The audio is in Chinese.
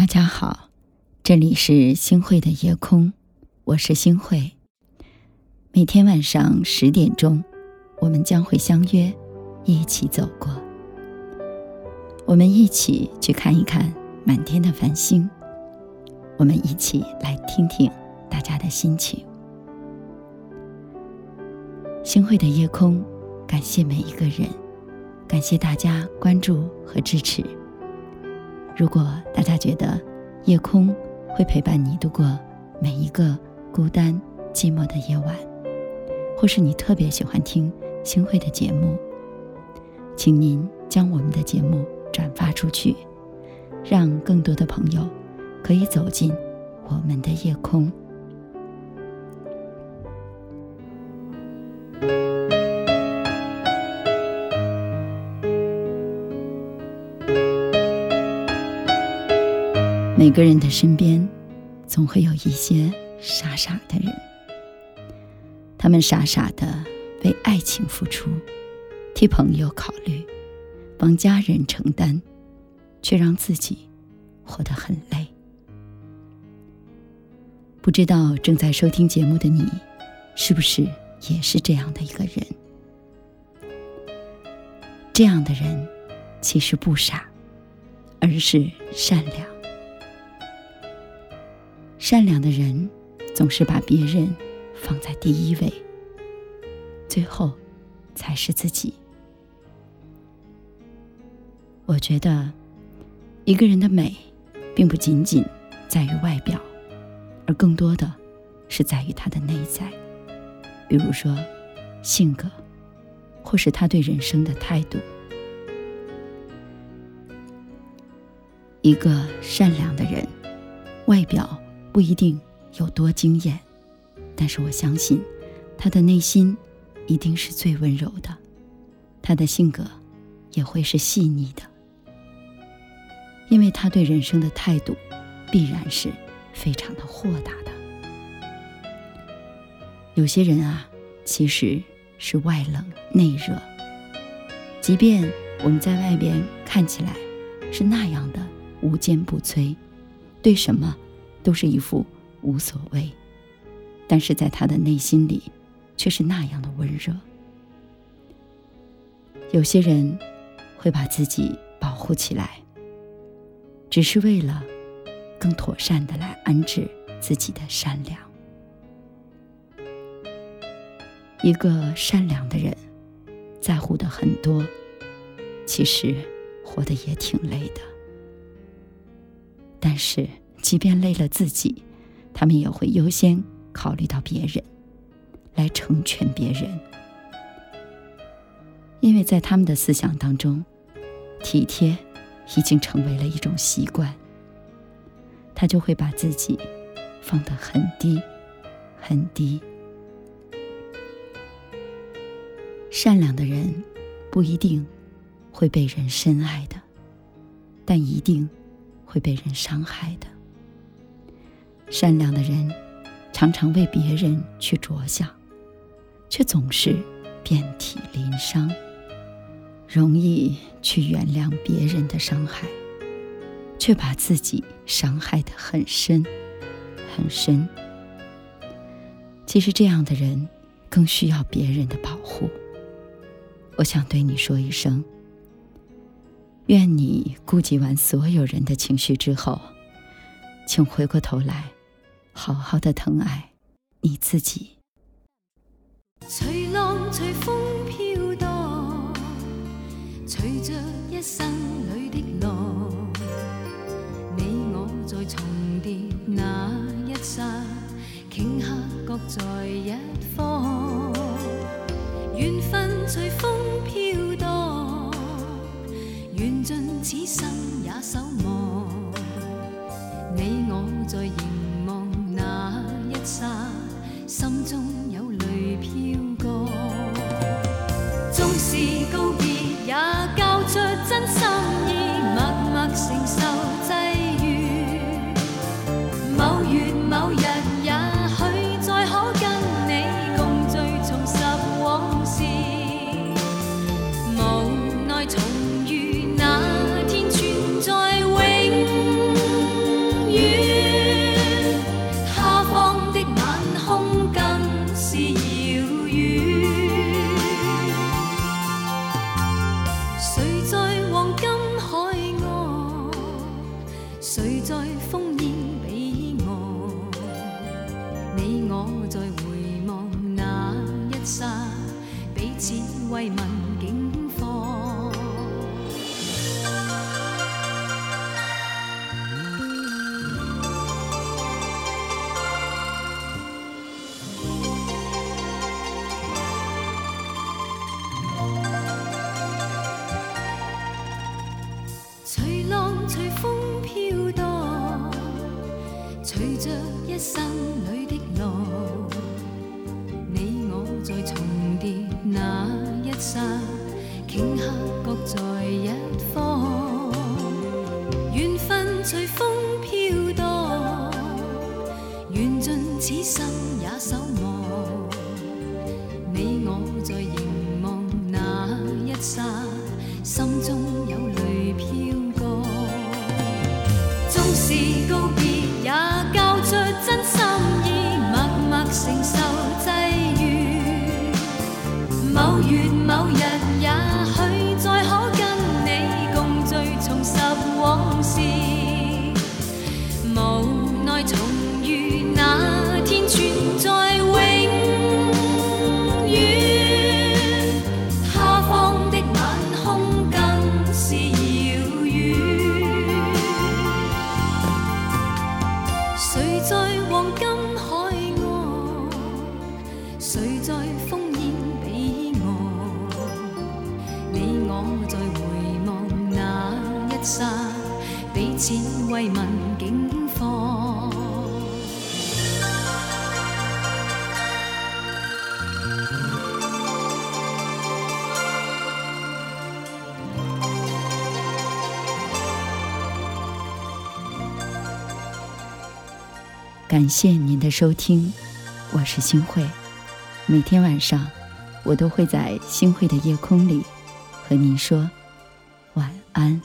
大家好，这里是星慧的夜空，我是星慧。每天晚上十点钟，我们将会相约，一起走过。我们一起去看一看满天的繁星，我们一起来听听大家的心情。星慧的夜空，感谢每一个人，感谢大家关注和支持。如果大家觉得夜空会陪伴你度过每一个孤单寂寞的夜晚，或是你特别喜欢听星慧的节目，请您将我们的节目转发出去，让更多的朋友可以走进我们的夜空。每个人的身边，总会有一些傻傻的人。他们傻傻的为爱情付出，替朋友考虑，帮家人承担，却让自己活得很累。不知道正在收听节目的你，是不是也是这样的一个人？这样的人其实不傻，而是善良。善良的人总是把别人放在第一位，最后才是自己。我觉得一个人的美，并不仅仅在于外表，而更多的是在于他的内在。比如说性格，或是他对人生的态度。一个善良的人，外表。不一定有多惊艳，但是我相信，他的内心一定是最温柔的，他的性格也会是细腻的，因为他对人生的态度必然是非常的豁达的。有些人啊，其实是外冷内热，即便我们在外边看起来是那样的无坚不摧，对什么？都是一副无所谓，但是在他的内心里，却是那样的温热。有些人会把自己保护起来，只是为了更妥善的来安置自己的善良。一个善良的人，在乎的很多，其实活得也挺累的，但是。即便累了自己，他们也会优先考虑到别人，来成全别人。因为在他们的思想当中，体贴已经成为了一种习惯。他就会把自己放得很低，很低。善良的人不一定会被人深爱的，但一定会被人伤害的。善良的人，常常为别人去着想，却总是遍体鳞伤，容易去原谅别人的伤害，却把自己伤害得很深，很深。其实这样的人，更需要别人的保护。我想对你说一声：愿你顾及完所有人的情绪之后，请回过头来。好好的疼爱你自己。随浪随风飘荡，随着一生里的浪，你我在重叠那一刹，顷刻各在一方。缘分随风飘荡，缘尽此生也守望。你我在。心中。随着一生里的浪，你我在重叠那一刹，顷刻各在一方。缘分随风飘荡，缘尽此生也守望。你我在凝望那一刹，心中有泪飘过。纵是告别，sing. 彼此慰问境况。感谢您的收听，我是星慧。每天晚上，我都会在星慧的夜空里和您说晚安。